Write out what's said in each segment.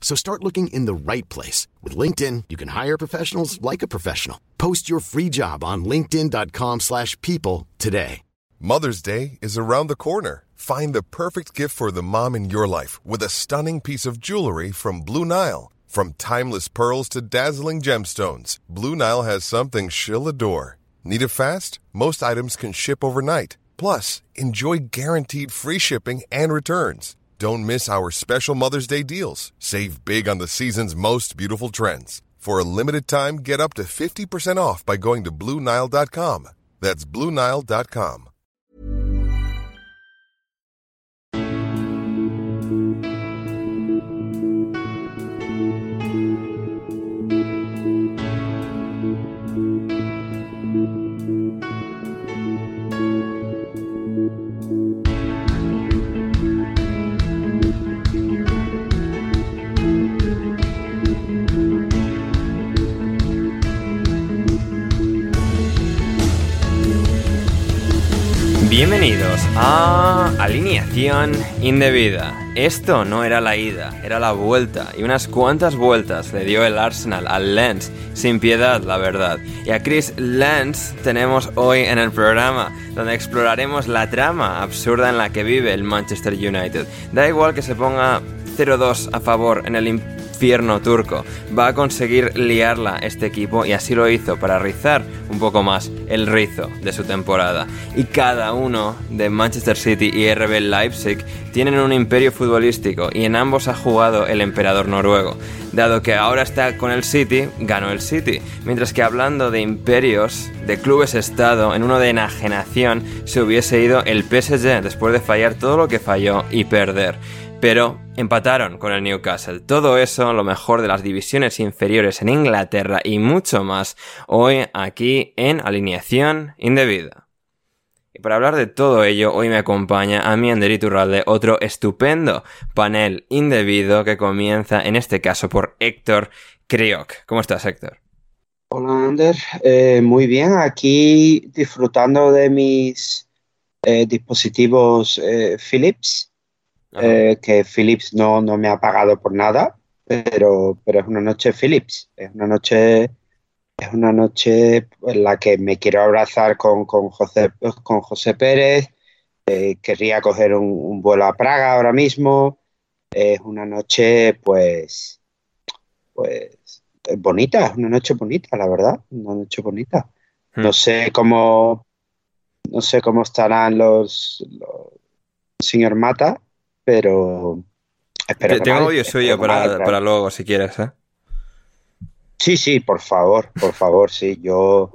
So start looking in the right place. With LinkedIn, you can hire professionals like a professional. Post your free job on linkedin.com slash people today. Mother's Day is around the corner. Find the perfect gift for the mom in your life with a stunning piece of jewelry from Blue Nile. From timeless pearls to dazzling gemstones, Blue Nile has something she'll adore. Need it fast? Most items can ship overnight. Plus, enjoy guaranteed free shipping and returns. Don't miss our special Mother's Day deals. Save big on the season's most beautiful trends. For a limited time, get up to 50% off by going to BlueNile.com. That's BlueNile.com. Bienvenidos a Alineación Indebida. Esto no era la ida, era la vuelta. Y unas cuantas vueltas le dio el Arsenal al Lens, sin piedad, la verdad. Y a Chris Lens tenemos hoy en el programa, donde exploraremos la trama absurda en la que vive el Manchester United. Da igual que se ponga 0-2 a favor en el infierno turco. Va a conseguir liarla este equipo y así lo hizo para rizar un poco más el rizo de su temporada. Y cada uno de Manchester City y RB Leipzig tienen un imperio futbolístico y en ambos ha jugado el emperador noruego. Dado que ahora está con el City, ganó el City. Mientras que hablando de imperios, de clubes estado, en uno de enajenación, se hubiese ido el PSG después de fallar todo lo que falló y perder pero empataron con el Newcastle. Todo eso, lo mejor de las divisiones inferiores en Inglaterra y mucho más, hoy aquí en Alineación Indebida. Y para hablar de todo ello, hoy me acompaña a mi Ander Iturralde otro estupendo panel indebido que comienza en este caso por Héctor Crioc. ¿Cómo estás, Héctor? Hola, Ander. Eh, muy bien, aquí disfrutando de mis eh, dispositivos eh, Philips eh, que Philips no, no, me ha pagado por nada, pero, pero es una noche Philips, es una noche, es una noche en la que me quiero abrazar con, con José, con José Pérez, eh, querría coger un, vuelo a Praga ahora mismo, es una noche pues, pues bonita, es una noche bonita, la verdad, una noche bonita. Hmm. No sé cómo, no sé cómo estarán los, los señor Mata, pero espero Tengo audio suyo para, luego, si quieres, ¿eh? Sí, sí, por favor, por favor, sí. Yo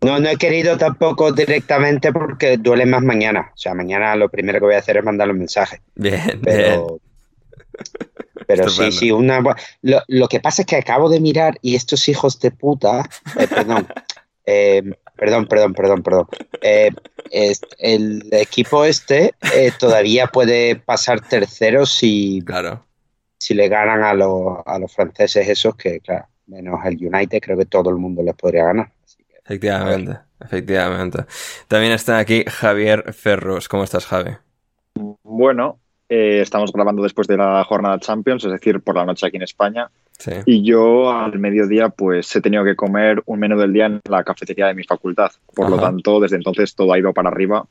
no, no he querido tampoco directamente porque duele más mañana. O sea, mañana lo primero que voy a hacer es mandar un mensaje. Bien, pero, Pero sí, sí, una... Lo, lo, que pasa es que acabo de mirar y estos hijos de puta, eh, perdón, eh, perdón, perdón, perdón, perdón. Eh, el equipo este eh, todavía puede pasar tercero si, claro. si le ganan a, a los franceses esos, que claro, menos el United, creo que todo el mundo les podría ganar. efectivamente, efectivamente. También está aquí Javier Ferrus. ¿Cómo estás, Javi? Bueno, eh, estamos grabando después de la jornada Champions, es decir, por la noche aquí en España. Y yo al mediodía pues he tenido que comer un menú del día en la cafetería de mi facultad. Por lo tanto, desde entonces todo ha ido para arriba.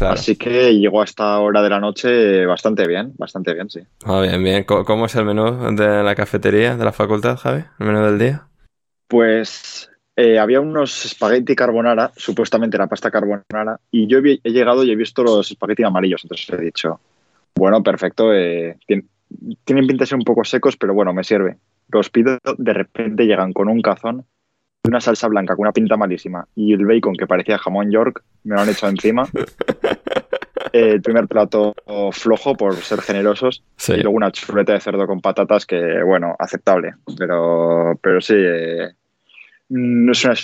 Así que llegó a esta hora de la noche bastante bien, bastante bien, sí. Ah, bien, bien. ¿Cómo es el menú de la cafetería de la facultad, Javi? ¿El menú del día? Pues eh, había unos espagueti carbonara, supuestamente la pasta carbonara, y yo he, llegado y he visto los espagueti amarillos, entonces he dicho, bueno, perfecto, eh, tienen, pinta de ser un poco secos, pero bueno, me sirve. Los pido, de repente llegan con un cazón, una salsa blanca con una pinta malísima y el bacon que parecía jamón York, me lo han echado encima. el primer plato flojo por ser generosos y luego una chuleta de cerdo con patatas que, bueno, aceptable. Pero, pero sí, eh, es, una,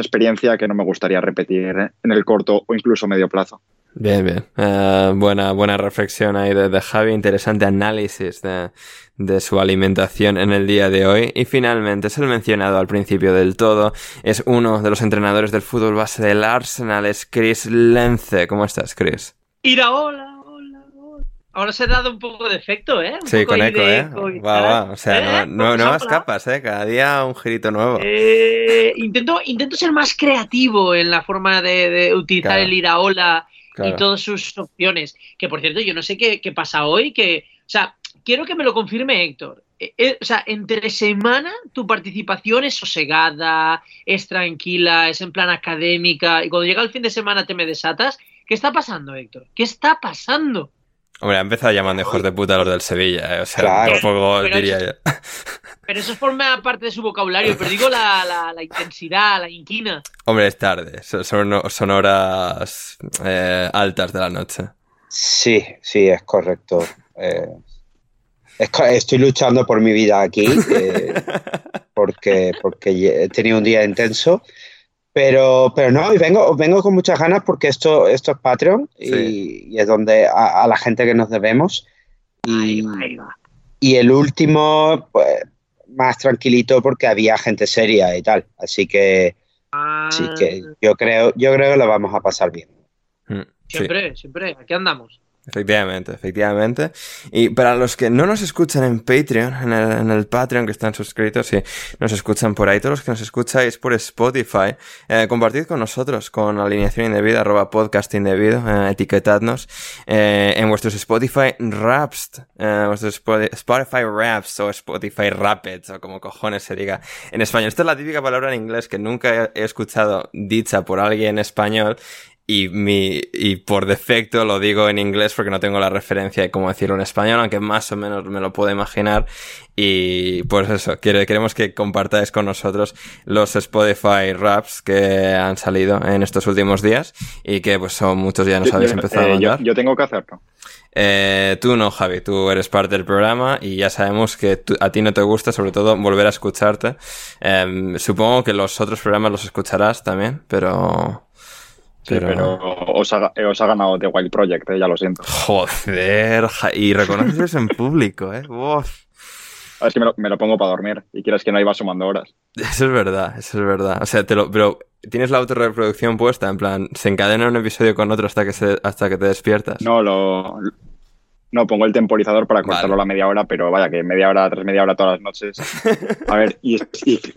experiencia que no me gustaría repetir en el corto o incluso medio plazo. Bien, bien. Eh, buena, buena reflexión ahí de, Javi, interesante análisis de, de, su alimentación en el día de hoy. Y finalmente, es el mencionado al principio del todo, es uno de los entrenadores del fútbol base del Arsenal, es Chris Lence. ¿Cómo estás, Chris? Ira, hola, hola, hola. Ahora se ha dado un poco de efecto, ¿eh? sí, con eco, ¿eh? Va, va. O sea, no, ¿Eh? no, nuevas capas, ¿eh? Cada día un girito nuevo. Eh, intento, intento ser más creativo en la forma de, utilizar el iraola y todas sus opciones. Que, por cierto, yo no sé qué, qué pasa hoy, que... O sea, quiero que me lo confirme Héctor. Eh, o sea, entre semana tu participación es sosegada, es tranquila, es en plan académica, y cuando llega el fin de semana te me desatas. ¿Qué está pasando, Héctor? ¿Qué está pasando? Hombre, ha empezado llamando hijos de puta a los del Sevilla, ¿eh? o sea, tampoco diría yo. Pero eso forma parte de su vocabulario, pero digo la, intensidad, la inquina. Hombre, es tarde, son, horas eh, altas de la noche. Sí, sí, es correcto. Eh, estoy luchando por mi vida aquí, porque, porque he tenido un día intenso pero, pero no, y vengo, vengo con muchas ganas porque esto, esto es Patreon y, es donde a, la gente que nos debemos. Y, y el último, pues, más tranquilito porque había gente seria y tal. Así que, sí que ah. yo creo, yo creo que lo vamos a pasar bien. Mm, siempre, siempre, aquí andamos. Efectivamente, efectivamente. Y para los que no nos escuchan en Patreon, en el, en el Patreon que están suscritos y nos escuchan por ahí, todos los que nos escucháis por Spotify, eh, compartid con nosotros con alineación indebida, arroba podcast indebido, eh, etiquetadnos eh, en vuestros Spotify Raps, vuestros Spotify Raps o Spotify Rapids o como cojones se diga en español. Esta es la típica palabra en inglés que nunca he escuchado dicha por alguien en español y, mi, y por defecto lo digo en inglés porque no tengo la referencia de cómo decirlo en español, aunque más o menos me lo puedo imaginar. Y pues eso, queremos que compartáis con nosotros los Spotify Raps que han salido en estos últimos días y que pues son muchos ya nos habéis empezado a eh, mandar. Yo, tengo que hacerlo. Eh, tú no, Javi, tú eres parte del programa y ya sabemos que a ti no te gusta, sobre todo, volver a escucharte. Em, supongo que los otros programas los escucharás también, pero pero, os, ha, os, ha, ganado The Wild Project, eh, ya lo siento. Joder, y reconoces en público, ¿eh? A ver, que me lo, me lo, pongo para dormir y quieras que no iba sumando horas. Eso es verdad, eso es verdad. O sea, te lo, pero tienes la autorreproducción puesta, en plan, se encadena un episodio con otro hasta que, se, hasta que te despiertas. No, lo, no, pongo el temporizador para cortarlo a la media hora, pero vaya que media hora tras media hora todas las noches. A ver, y,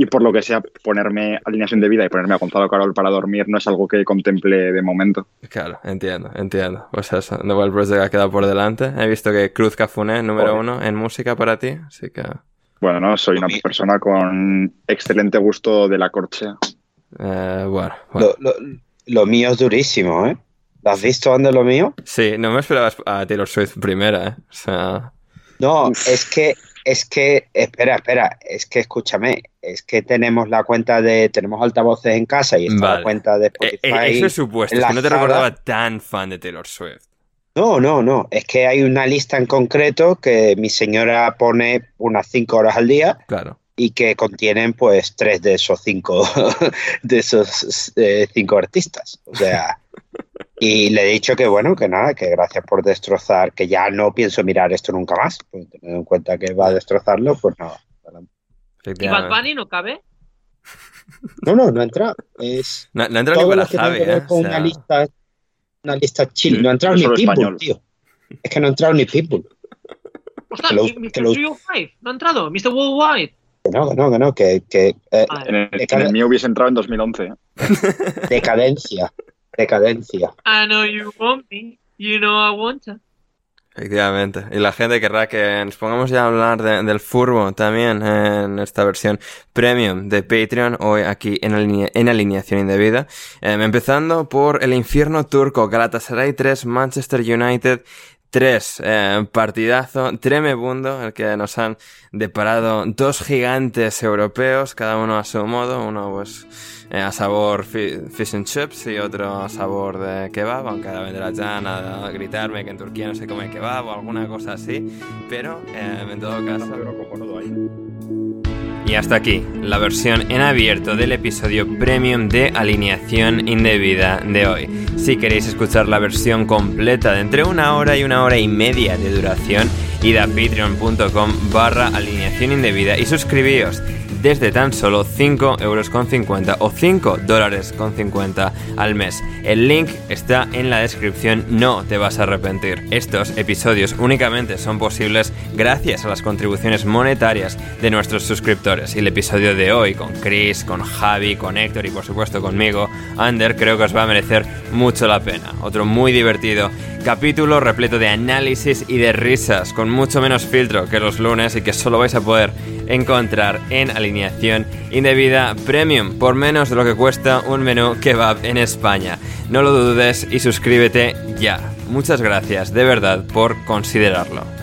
por lo que sea, ponerme alineación de vida y ponerme a Gonzalo Carol para dormir no es algo que contemple de momento. Claro, entiendo, entiendo. Pues eso, Wild Project ha quedado por delante. He visto que Cruz Cafuné, número uno en música para ti, así que... Bueno, no, soy una persona con excelente gusto de la corchea. Eh, bueno, lo mío es durísimo, ¿eh? ¿Lo has visto de lo mío? Sí, no me esperabas a Taylor Swift primera, ¿eh? O sea... No, es que, es que, espera, espera, es que escúchame, es que tenemos la cuenta de, tenemos altavoces en casa y está la cuenta de e, e, Spotify. eso es supuesto, es que no te recordaba tan fan de Taylor Swift. No, no, no, es que hay una lista en concreto que mi señora pone unas cinco horas al día. Claro y que contienen pues tres de esos cinco de esos eh, cinco artistas o sea y le he dicho que bueno, que nada, que gracias por destrozar, que ya no pienso mirar esto nunca más, pues, teniendo en cuenta que va a destrozarlo, pues nada. ¿Y Bad Bunny no cabe? No, no, no ha entrado. Es no, no ha entrado ni para Javi, ¿eh? una, lista, una lista chill. No ha entrado ni Pitbull, tío. Es que no ha entrado ni Pitbull. Ostras, lo, Mr. Lo... no ha entrado, Mr. Worldwide. Que no, que no, que no, que... que eh, en, el, en el mío hubiese entrado en 2011. ¿eh? Decadencia. Decadencia. I know you want me. You know I want to. Efectivamente. Y la gente querrá que nos pongamos ya a hablar del furbo también en esta versión premium de Patreon, hoy aquí en, en alineación indebida. Em, empezando por el infierno turco, Galatasaray 3, Manchester United 3. Eh, partidazo tremebundo, el que nos han deparado dos gigantes europeos, cada uno a su modo, uno pues eh, a sabor fish and chips y otro a sabor de kebab, aunque ahora vendrá ya a gritarme que en Turquía no se come kebab o alguna cosa así, pero eh, en todo caso... Y hasta aquí, la versión en abierto del episodio premium de alineación indebida de hoy. Si queréis escuchar la versión completa de entre una hora y una hora y media de duración, id a patreon.com barra alineación indebida y suscribíos desde tan solo 5 euros con 50 o 5 dólares con 50 al mes. El link está en la descripción, no te vas a arrepentir. Estos episodios únicamente son posibles gracias a las contribuciones monetarias de nuestros suscriptores. Y el episodio de hoy con Chris, con Javi, con Héctor y por supuesto conmigo, Ander, creo que os va a merecer mucho la pena. Otro muy divertido capítulo repleto de análisis y de risas, con mucho menos filtro que los lunes y que solo vais a poder encontrar en alineación indebida premium por menos de lo que cuesta un menú kebab en España. No lo dudes y suscríbete ya. Muchas gracias de verdad por considerarlo.